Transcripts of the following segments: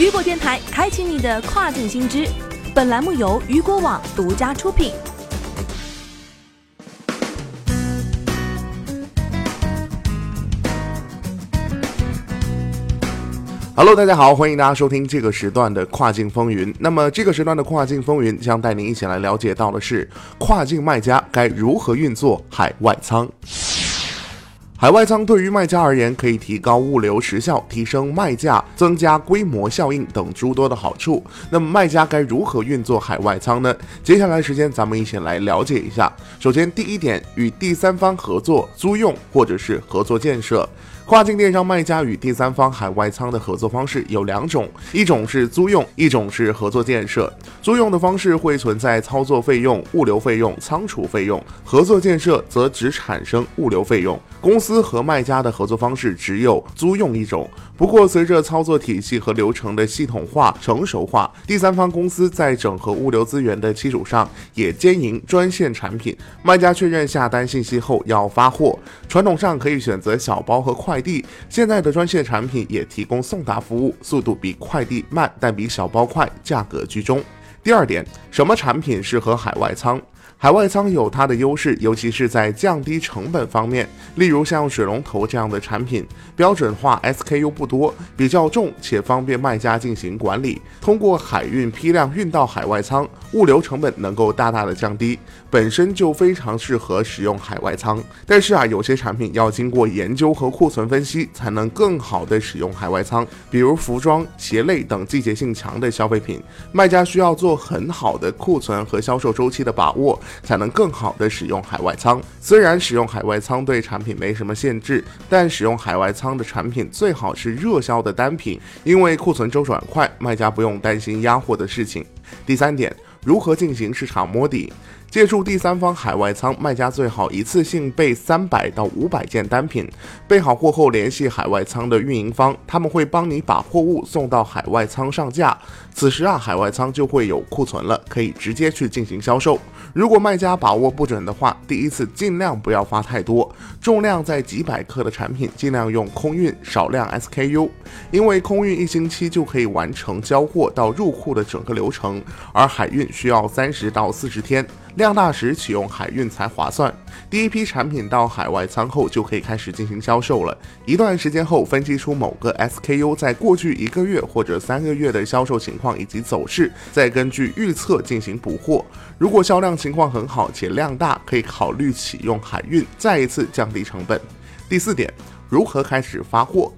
雨果电台开启你的跨境新知，本栏目由雨果网独家出品。Hello，大家好，欢迎大家收听这个时段的跨境风云。那么这个时段的跨境风云将带您一起来了解到的是，跨境卖家该如何运作海外仓。海外仓对于卖家而言，可以提高物流时效、提升卖价、增加规模效应等诸多的好处。那么卖家该如何运作海外仓呢？接下来时间咱们一起来了解一下。首先，第一点，与第三方合作、租用或者是合作建设。跨境电商卖家与第三方海外仓的合作方式有两种，一种是租用，一种是合作建设。租用的方式会存在操作费用、物流费用、仓储费用；合作建设则只产生物流费用。公司和卖家的合作方式只有租用一种。不过，随着操作体系和流程的系统化、成熟化，第三方公司在整合物流资源的基础上，也兼营专线产品。卖家确认下单信息后要发货，传统上可以选择小包和快。递现在的专线产品也提供送达服务，速度比快递慢，但比小包快，价格居中。第二点，什么产品适合海外仓？海外仓有它的优势，尤其是在降低成本方面。例如像水龙头这样的产品，标准化 SKU 不多，比较重且方便卖家进行管理。通过海运批量运到海外仓，物流成本能够大大的降低，本身就非常适合使用海外仓。但是啊，有些产品要经过研究和库存分析，才能更好的使用海外仓。比如服装、鞋类等季节性强的消费品，卖家需要做很好的库存和销售周期的把握。才能更好的使用海外仓。虽然使用海外仓对产品没什么限制，但使用海外仓的产品最好是热销的单品，因为库存周转快，卖家不用担心压货的事情。第三点，如何进行市场摸底？借助第三方海外仓，卖家最好一次性备三百到五百件单品，备好货后联系海外仓的运营方，他们会帮你把货物送到海外仓上架。此时啊，海外仓就会有库存了，可以直接去进行销售。如果卖家把握不准的话，第一次尽量不要发太多，重量在几百克的产品尽量用空运，少量 SKU，因为空运一星期就可以完成交货到入库的整个流程，而海运需要三十到四十天。量大时启用海运才划算。第一批产品到海外仓后就可以开始进行销售了。一段时间后，分析出某个 SKU 在过去一个月或者三个月的销售情况以及走势，再根据预测进行补货。如果销量情况很好且量大，可以考虑启用海运，再一次降低成本。第四点，如何开始发货？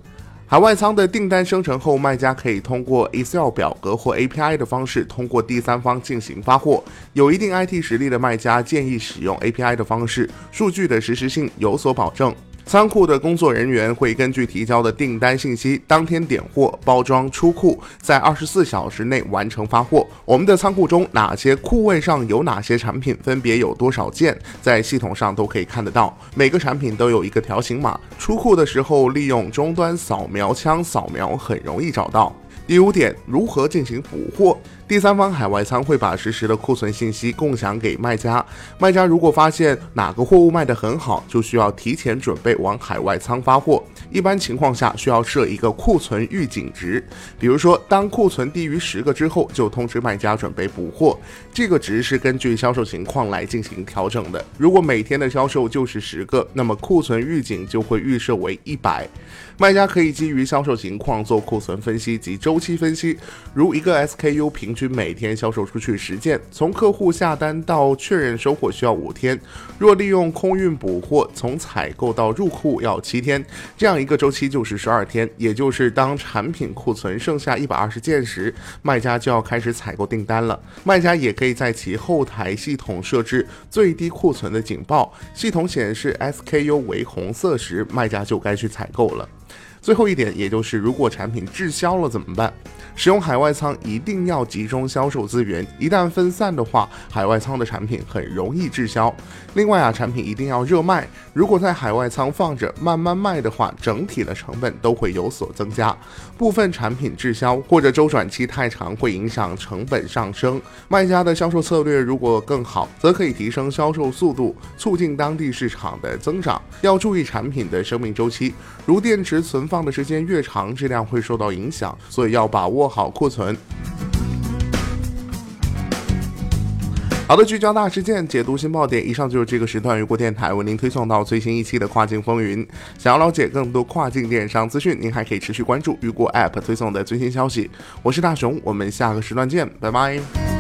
海外仓的订单生成后，卖家可以通过 Excel 表格或 API 的方式，通过第三方进行发货。有一定 IT 实力的卖家建议使用 API 的方式，数据的实时性有所保证。仓库的工作人员会根据提交的订单信息，当天点货、包装、出库，在二十四小时内完成发货。我们的仓库中哪些库位上有哪些产品，分别有多少件，在系统上都可以看得到。每个产品都有一个条形码，出库的时候利用终端扫描枪扫描，很容易找到。第五点，如何进行补货？第三方海外仓会把实时的库存信息共享给卖家。卖家如果发现哪个货物卖得很好，就需要提前准备往海外仓发货。一般情况下需要设一个库存预警值，比如说当库存低于十个之后，就通知卖家准备补货。这个值是根据销售情况来进行调整的。如果每天的销售就是十个，那么库存预警就会预设为一百。卖家可以基于销售情况做库存分析及周期分析，如一个 SKU 平均均。每天销售出去十件，从客户下单到确认收货需要五天。若利用空运补货，从采购到入库要七天，这样一个周期就是十二天。也就是当产品库存剩下一百二十件时，卖家就要开始采购订单了。卖家也可以在其后台系统设置最低库存的警报，系统显示 SKU 为红色时，卖家就该去采购了。最后一点，也就是如果产品滞销了怎么办？使用海外仓一定要集中销售资源，一旦分散的话，海外仓的产品很容易滞销。另外啊，产品一定要热卖，如果在海外仓放着慢慢卖的话，整体的成本都会有所增加。部分产品滞销或者周转期太长，会影响成本上升。卖家的销售策略如果更好，则可以提升销售速度，促进当地市场的增长。要注意产品的生命周期，如电池存。放的时间越长，质量会受到影响，所以要把握好库存。好的，聚焦大事件，解读新爆点。以上就是这个时段雨果电台为您推送到最新一期的跨境风云。想要了解更多跨境电商资讯，您还可以持续关注雨果 App 推送的最新消息。我是大熊，我们下个时段见，拜拜。